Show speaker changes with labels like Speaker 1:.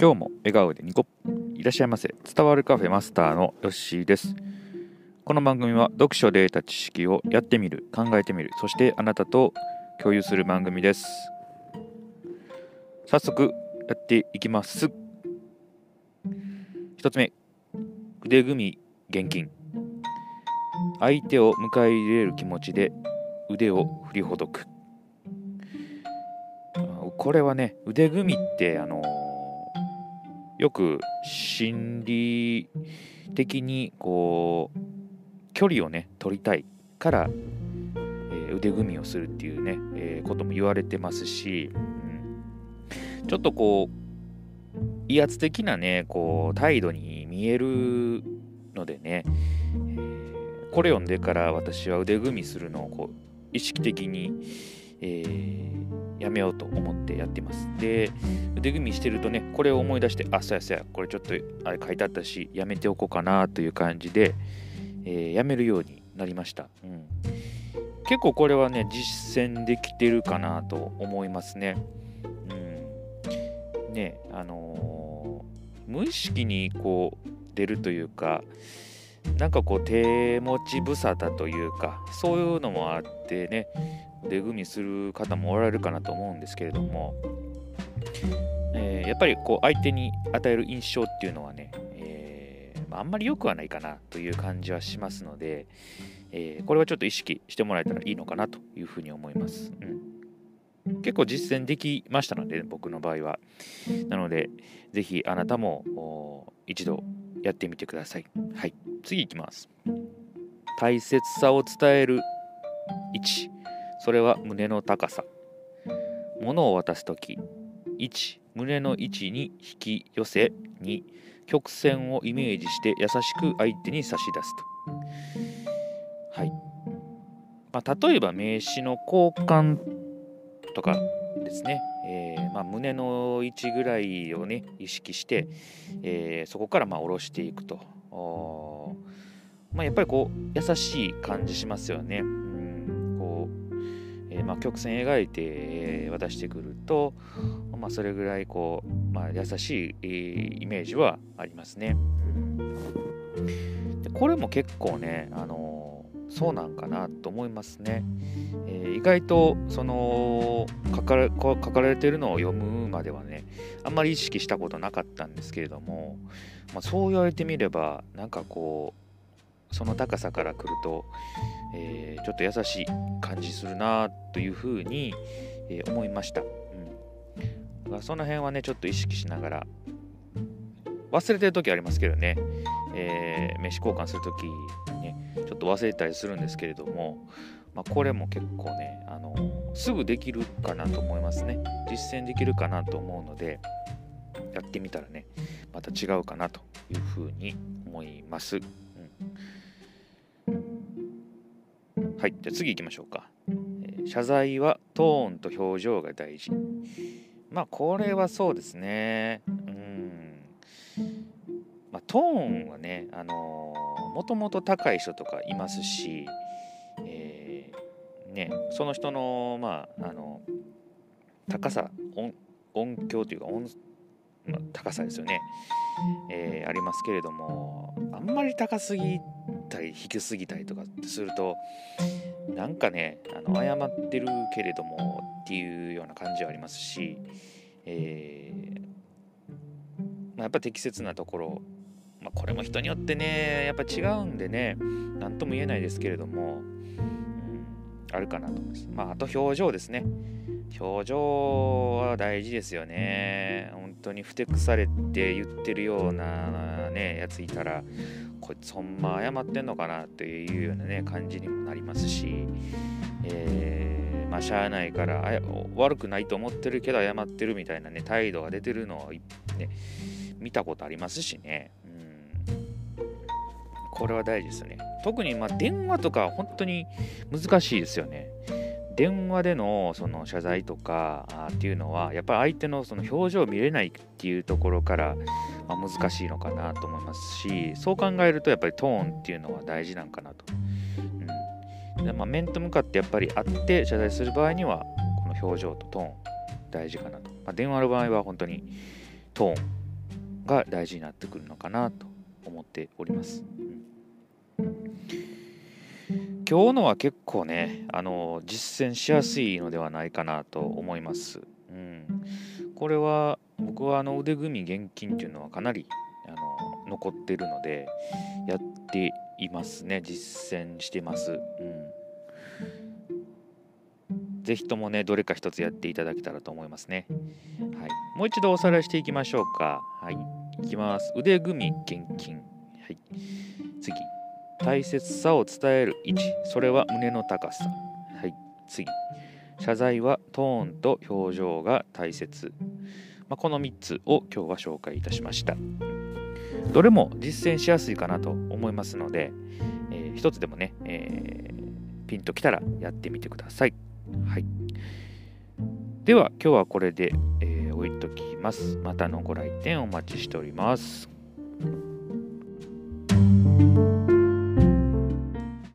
Speaker 1: 今日も笑顔でニコいらっしゃいませ伝わるカフェマスターのヨッシーです。この番組は読書で得た知識をやってみる考えてみるそしてあなたと共有する番組です。早速やっていきます。一つ目腕組み現金相手を迎え入れる気持ちで腕を振りほどく。これはね腕組みってあのよく心理的にこう距離をね取りたいから、えー、腕組みをするっていうね、えー、ことも言われてますし、うん、ちょっとこう威圧的なねこう態度に見えるのでね、えー、これ読んでから私は腕組みするのをこう意識的に、えやめようと思ってやってます。で、腕組みしてるとね、これを思い出して、あ、そうやそうや、これちょっとあれ書いてあったし、やめておこうかなという感じで、えー、やめるようになりました。うん、結構これはね、実践できてるかなと思いますね。うん、ね、あのー、無意識にこう出るというか、なんかこう手持ち無沙汰というかそういうのもあってね腕組みする方もおられるかなと思うんですけれども、えー、やっぱりこう相手に与える印象っていうのはね、えー、あんまり良くはないかなという感じはしますので、えー、これはちょっと意識してもらえたらいいのかなというふうに思います。うん、結構実践できましたので、僕の場合は。なので、ぜひあなたも一度やってみてください。はい、次いきます。大切さを伝える。1。それは胸の高さ。物を渡す時。1胸の位置に引き寄せ。2曲線をイメージして優しく相手に差し出すと。はい、まあ、例えば名刺の交換とかですね、まあ、胸の位置ぐらいをね意識して、えー、そこからまあ下ろしていくとまあ、やっぱりこう優しい感じしますよね。うんこうえー、まあ、曲線描いて、渡してくると、まあ、それぐらいこう、まあ、優しい、イメージはありますね。でこれも結構ね、あのそうなんかなと思いますね。え意外とその書かれ書かれてるのを読むまではねあんまり意識したことなかったんですけれども、まあ、そう言われてみればなんかこうその高さから来ると、えー、ちょっと優しい感じするなというふうに、えー、思いました、うん、その辺はねちょっと意識しながら忘れてる時ありますけどね、えー、飯交換する時ちょっと忘れたりするんですけれども、まあ、これも結構ねあのすぐできるかなと思いますね実践できるかなと思うのでやってみたらねまた違うかなというふうに思います。はい、じゃあ次行きましょうか、えー、謝罪はトーンと表情が大事。まあ、これはそうですね。うん。まあ、トーンはね、あのー、もともと高い人とかいますし、えー、ね、その人の、まあ、あの高さ音、響というか音、まあ、高さですよね、えー、ありますけれども、あんまり高すぎたり低すぎたりとかするとなんかねあの謝ってるけれどもっていうような感じはありますし、えーまあ、やっぱ適切なところ、まあ、これも人によってねやっぱ違うんでね何とも言えないですけれども、うん、あるかなと思います。まあ、あと表情ですね。表情は大事ですよね。本当にふてくされて言ってるようなねやついたらこいつほんま謝ってんのかなっていうようなね感じにもなりますし、えー、まあしゃあないからあ悪くないと思ってるけど謝ってるみたいなね態度が出てるのを、ね、見たことありますしね、これは大事ですよね。特にま電話とか本当に難しいですよね。電話でのその謝罪とかっていうのはやっぱり相手のその表情を見れないっていうところからま、難しいのかなと思いますしそう考えるとやっぱりトーンっていうのは大事なんかなと、うん。でまあ、面と向かってやっぱり会って謝罪する場合にはこの表情とトーン大事かなと、まあ、電話の場合は本当にトーンが大事になってくるのかなと思っております。うん、今日のは結構ね、あの実践しやすいのではないかなと思います。うん、これは僕はあの腕組み現金っていうのはかなりあの残ってるのでやっていますね実践してます。うんぜひともね、どれか一つやっていただけたらと思いますね。はい、もう一度おさらいしていきましょうか。はい、いきます。腕組み、現金。はい、次。大切さを伝える位置。それは胸の高さ。はい、次。謝罪はトーンと表情が大切。まあ、この3つを今日は紹介いたしました。どれも実践しやすいかなと思いますので、えー、一つでもね、えー、ピンときたらやってみてください。はい。では、今日はこれで、え、きます。またのご来店お待ちしております。